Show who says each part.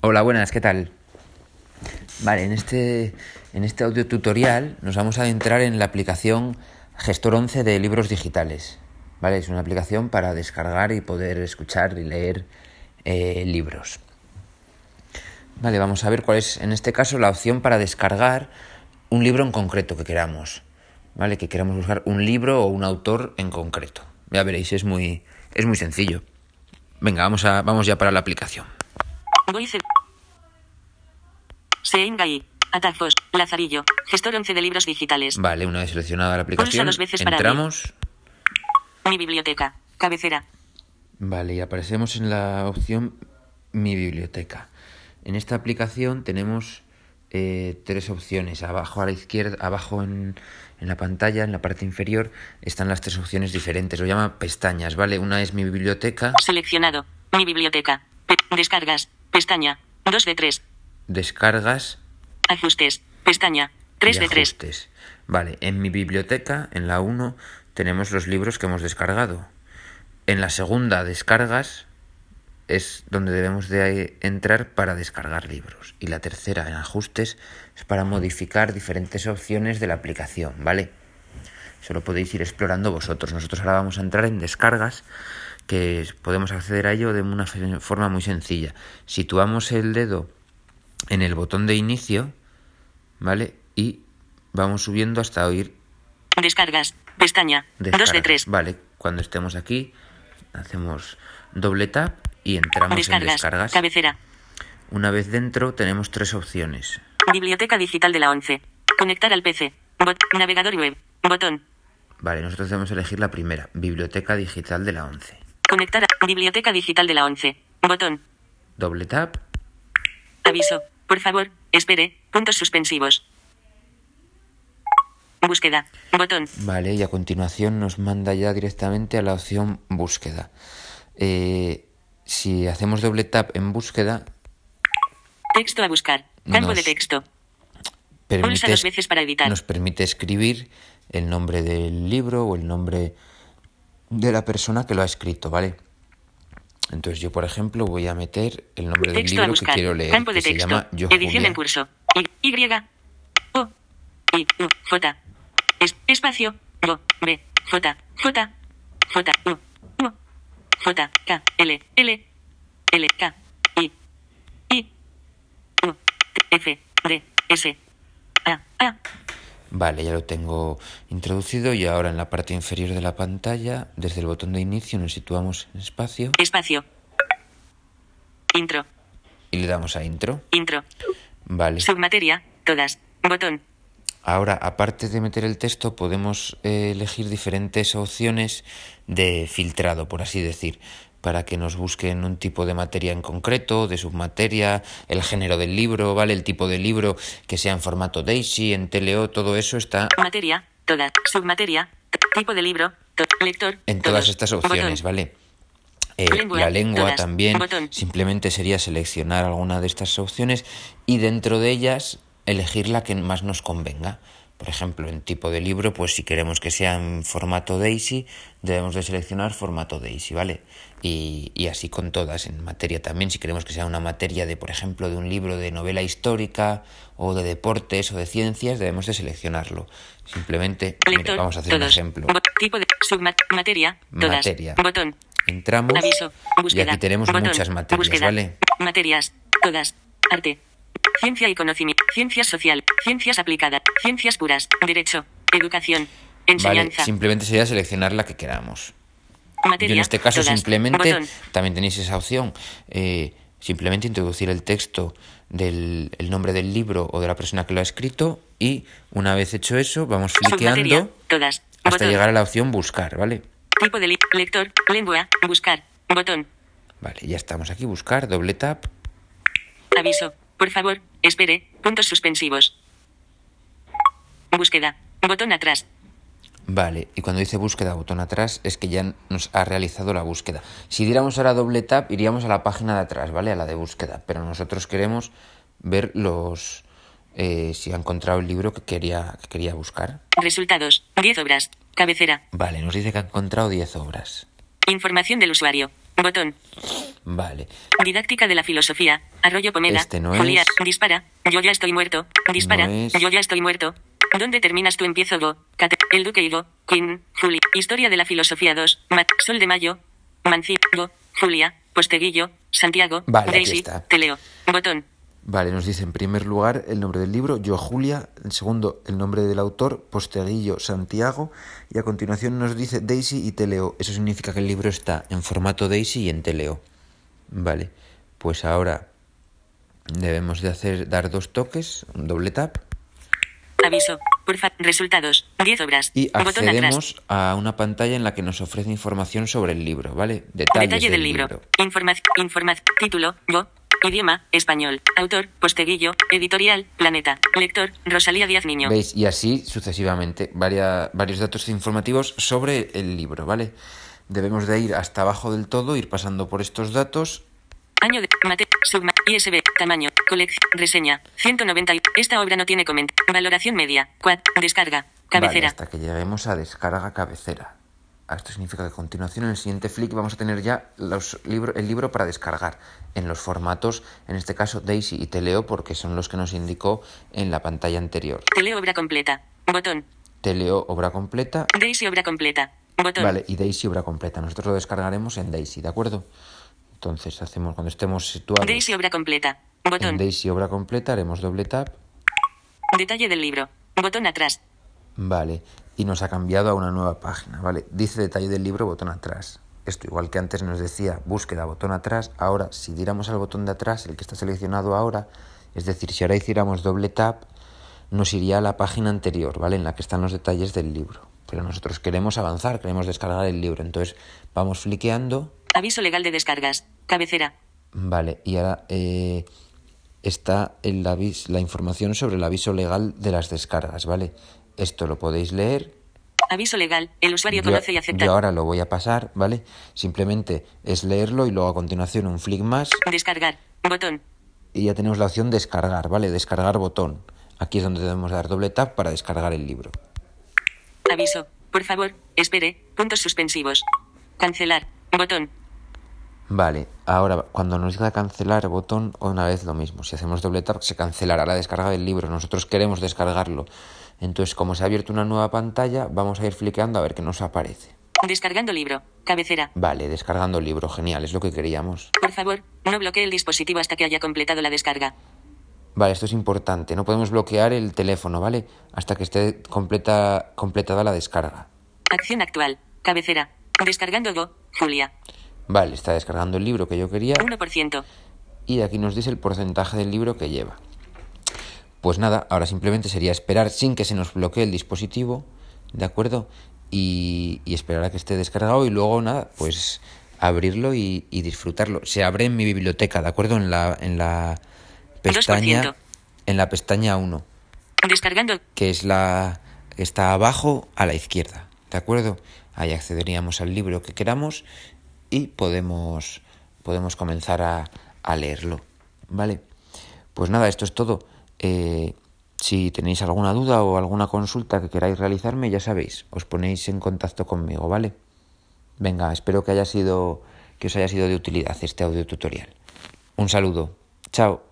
Speaker 1: Hola, buenas, ¿qué tal? Vale, en este, en este audio tutorial nos vamos a adentrar en la aplicación Gestor 11 de libros digitales. Vale, es una aplicación para descargar y poder escuchar y leer eh, libros. Vale, vamos a ver cuál es en este caso la opción para descargar un libro en concreto que queramos. Vale, que queramos buscar un libro o un autor en concreto. Ya veréis, es muy, es muy sencillo. Venga, vamos, a, vamos ya para la aplicación.
Speaker 2: Seingai. Atajos. Lazarillo. Gestor 11 de libros digitales.
Speaker 1: Vale, una vez seleccionada la aplicación,
Speaker 2: dos veces para
Speaker 1: entramos.
Speaker 2: Mi biblioteca. Cabecera.
Speaker 1: Vale, y aparecemos en la opción Mi biblioteca. En esta aplicación tenemos eh, tres opciones. Abajo a la izquierda, abajo en, en la pantalla, en la parte inferior, están las tres opciones diferentes. Lo llama pestañas, ¿vale? Una es Mi biblioteca,
Speaker 2: Seleccionado. Mi biblioteca. Pe- descargas. Pestaña. 2 de 3.
Speaker 1: Descargas
Speaker 2: Ajustes. Pestaña. 3
Speaker 1: y
Speaker 2: de 3.
Speaker 1: ajustes. Vale, en Mi biblioteca, en la 1, tenemos los libros que hemos descargado. En la segunda, Descargas, es donde debemos de entrar para descargar libros. Y la tercera, en ajustes, es para modificar diferentes opciones de la aplicación, ¿vale? Eso lo podéis ir explorando vosotros. Nosotros ahora vamos a entrar en descargas, que podemos acceder a ello de una forma muy sencilla. Situamos el dedo en el botón de inicio, ¿vale? Y vamos subiendo hasta oír
Speaker 2: Descargas. Pestaña. 2 de
Speaker 1: descargas.
Speaker 2: 3.
Speaker 1: Vale, cuando estemos aquí, hacemos doble tap y entramos en
Speaker 2: Descargas.
Speaker 1: descargas.
Speaker 2: Cabecera.
Speaker 1: Una vez dentro tenemos tres opciones.
Speaker 2: Biblioteca digital de la 11. Conectar al PC. Bot- navegador web. Botón.
Speaker 1: Vale, nosotros debemos elegir la primera, Biblioteca Digital de la 11.
Speaker 2: Conectar a Biblioteca digital de la 11. Botón.
Speaker 1: Doble tap,
Speaker 2: Aviso. Por favor, espere. Puntos suspensivos. Búsqueda. Botón.
Speaker 1: vale, y a continuación nos manda ya directamente a la opción búsqueda. Eh, si hacemos doble tap en búsqueda,
Speaker 2: Texto a buscar. Campo de texto.
Speaker 1: permite,
Speaker 2: dos veces para editar.
Speaker 1: nos permite escribir el nombre del libro o el nombre de la persona que lo ha escrito, ¿vale? Entonces yo, por ejemplo, voy a meter el nombre del
Speaker 2: Texto
Speaker 1: libro que quiero leer,
Speaker 2: Campo de
Speaker 1: que se
Speaker 2: texto.
Speaker 1: llama Yo
Speaker 2: Edición
Speaker 1: Julia.
Speaker 2: en curso. Y. Y. O. I. U. J. Es, espacio. Go. B. J. J. J. U. U. J. K. L. L. L. K. I. I. U. F. D. S. A. A.
Speaker 1: Vale, ya lo tengo introducido y ahora en la parte inferior de la pantalla, desde el botón de inicio, nos situamos en espacio
Speaker 2: Espacio. Intro.
Speaker 1: y le damos a intro.
Speaker 2: Intro.
Speaker 1: Vale.
Speaker 2: Submateria. Todas. Botón.
Speaker 1: Ahora, aparte de meter el texto, podemos eh, elegir diferentes opciones de filtrado, por así decir, para que nos busquen un tipo de materia en concreto, de submateria, el género del libro, ¿vale? El tipo de libro que sea en formato DAISY, en TLO, todo eso está
Speaker 2: Materia. Todas. Submateria. Tipo de libro. to- lector.
Speaker 1: en todas
Speaker 2: todos.
Speaker 1: estas opciones,
Speaker 2: Botón.
Speaker 1: ¿vale? Eh,
Speaker 2: Lengua,
Speaker 1: la lengua
Speaker 2: todas.
Speaker 1: también,
Speaker 2: Botón.
Speaker 1: simplemente sería seleccionar alguna de estas opciones y dentro de ellas elegir la que más nos convenga. Por ejemplo, en tipo de libro, pues si queremos que sea en formato DAISY, debemos de seleccionar formato DAISY, ¿vale? Y, y así con todas, en materia también, si queremos que sea una materia de, por ejemplo, de un libro de novela histórica o de deportes o de ciencias, debemos de seleccionarlo. Simplemente, mira, vamos a hacer
Speaker 2: todos.
Speaker 1: un ejemplo.
Speaker 2: Bo- tipo de. Submateria. Todas.
Speaker 1: Materia.
Speaker 2: Botón.
Speaker 1: Entramos
Speaker 2: Aviso.
Speaker 1: y aquí tenemos
Speaker 2: Botón.
Speaker 1: muchas materias,
Speaker 2: Búsqueda.
Speaker 1: ¿vale?
Speaker 2: Materias. Todas. Arte. Ciencia y conocimiento. Ciencias social. Ciencias aplicadas. Ciencias puras. Derecho. Educación.
Speaker 1: Vale,
Speaker 2: Enseñanza.
Speaker 1: simplemente sería seleccionar la que queramos.
Speaker 2: Materia.
Speaker 1: Yo en este caso
Speaker 2: todas.
Speaker 1: simplemente,
Speaker 2: Botón.
Speaker 1: también tenéis esa opción, eh, simplemente introducir el texto del el nombre del libro o de la persona que lo ha escrito y una vez hecho eso vamos fliqueando
Speaker 2: Todas.
Speaker 1: hasta
Speaker 2: Botón.
Speaker 1: llegar a la opción buscar, ¿vale?
Speaker 2: Tipo de li- lector. Lengua. Buscar. Botón.
Speaker 1: Vale, ya estamos aquí, buscar, doble tap,
Speaker 2: Aviso. Por favor, espere. Puntos suspensivos. Búsqueda. Botón atrás.
Speaker 1: Vale, y cuando dice búsqueda, botón atrás, es que ya nos ha realizado la búsqueda. Si diéramos ahora doble tap, iríamos a la página de atrás, ¿vale? A la de búsqueda. Pero nosotros queremos ver los. eh, si ha encontrado el libro que quería, que quería buscar.
Speaker 2: Resultados. 10 obras. Cabecera.
Speaker 1: Vale, nos dice que ha encontrado 10 obras.
Speaker 2: Información del usuario. Botón.
Speaker 1: Vale.
Speaker 2: Didáctica de la filosofía. Arroyo Pomeda.
Speaker 1: Este no
Speaker 2: Julia.
Speaker 1: es.
Speaker 2: Dispara. Yo ya estoy muerto. Dispara.
Speaker 1: No es.
Speaker 2: Yo ya estoy muerto. ¿Dónde terminas tú? Empiezo Go. Cate- el Duque y Go. Queen. Julia. Historia de la filosofía 2. Mat. Sol de Mayo. Manci. Go. Julia. Posteguillo. Santiago.
Speaker 1: Vale, aquí
Speaker 2: Daisy.
Speaker 1: está.
Speaker 2: Te leo. Botón.
Speaker 1: Vale, nos dice en primer lugar el nombre del libro, Yo Julia, en segundo el nombre del autor, Posteguillo Santiago, y a continuación nos dice Daisy y Teleo. Eso significa que el libro está en formato Daisy y en Teleo. Vale, pues ahora debemos de hacer dar dos toques, un doble tap,
Speaker 2: Aviso. Porfa. Resultados. 10 obras.
Speaker 1: y accedemos a una pantalla en la que nos ofrece información sobre el libro, ¿vale? Detalles
Speaker 2: Detalle del libro. Información. Información. Título. Go. Idioma. Español. Autor. Posteguillo. Editorial. Planeta. Lector. Rosalía Díaz Niño.
Speaker 1: ¿Veis? Y así sucesivamente, varia- varios datos informativos sobre el libro, ¿vale? Debemos de ir hasta abajo del todo, ir pasando por estos datos.
Speaker 2: Año de mate, subma, ISB, tamaño, colección, reseña, 190. y- Esta obra no tiene coment. Valoración media, quad, descarga,
Speaker 1: Vale,
Speaker 2: cabecera.
Speaker 1: hasta que lleguemos a descarga cabecera. Esto significa que a continuación en el siguiente flick vamos a tener ya los libro, el libro para descargar en los formatos, en este caso Daisy y Teleo, porque son los que nos indicó en la pantalla anterior.
Speaker 2: Te leo obra completa. Botón.
Speaker 1: Teleo obra completa,
Speaker 2: Daisy obra completa. Botón.
Speaker 1: Vale, y Daisy obra completa. Nosotros lo descargaremos en Daisy, ¿de acuerdo? Entonces hacemos cuando estemos situados
Speaker 2: Daisy obra completa.
Speaker 1: en
Speaker 2: Botón.
Speaker 1: Daisy obra completa, haremos doble tap.
Speaker 2: Detalle del libro. Botón atrás.
Speaker 1: Vale, y nos ha cambiado a una nueva página, ¿vale? Dice detalle del libro, botón atrás. Esto igual que antes nos decía búsqueda, botón atrás, ahora si diéramos al botón de atrás, el que está seleccionado ahora, es decir, si ahora hiciéramos doble tap, nos iría a la página anterior, ¿vale? En la que están los detalles del libro. Pero nosotros queremos avanzar, queremos descargar el libro, entonces vamos fliqueando
Speaker 2: Aviso legal de descargas. Cabecera.
Speaker 1: Vale, y ahora eh, está el avis- la información sobre el aviso legal de las descargas, ¿vale? Esto lo podéis leer.
Speaker 2: Aviso legal. El usuario
Speaker 1: Yo,
Speaker 2: conoce y acepta.
Speaker 1: yo ahora lo voy a pasar, ¿vale? Simplemente es leerlo y luego a continuación un flick más
Speaker 2: Descargar. Botón.
Speaker 1: y ya tenemos la opción descargar, ¿vale? Descargar botón. Aquí es donde debemos dar doble tap para descargar el libro.
Speaker 2: Aviso. Por favor, espere. Puntos suspensivos. Cancelar. Botón.
Speaker 1: Vale, ahora cuando nos diga cancelar botón, una vez lo mismo. Si hacemos doble tap, se cancelará la descarga del libro. Nosotros queremos descargarlo. Entonces, como se ha abierto una nueva pantalla, vamos a ir fliqueando a ver qué nos aparece.
Speaker 2: Descargando libro. Cabecera.
Speaker 1: Vale, descargando el libro, genial, es lo que queríamos.
Speaker 2: Por favor, no bloquee el dispositivo hasta que haya completado la descarga.
Speaker 1: Vale, esto es importante. No podemos bloquear el teléfono, ¿vale? Hasta que esté completa, completada la descarga.
Speaker 2: Acción actual. Cabecera. Descargando Go. Julia.
Speaker 1: Vale, está descargando el libro que yo quería
Speaker 2: 1%.
Speaker 1: y aquí nos dice el porcentaje del libro que lleva. Pues nada, ahora simplemente sería esperar sin que se nos bloquee el dispositivo, ¿de acuerdo? Y, y esperar a que esté descargado y luego nada, pues abrirlo y, y disfrutarlo. Se abre en mi biblioteca, ¿de acuerdo? En la, en la pestaña,
Speaker 2: 2%.
Speaker 1: en la pestaña 1.
Speaker 2: Descargando.
Speaker 1: que es la que está abajo a la izquierda, ¿de acuerdo? Ahí accederíamos al libro que queramos y podemos, podemos comenzar a, a leerlo, ¿vale? Pues nada, esto es todo. Eh, si tenéis alguna duda o alguna consulta que queráis realizarme, ya sabéis, os ponéis en contacto conmigo, ¿vale? Venga, espero que haya sido que os haya sido de utilidad este audio tutorial. Un saludo. Chao.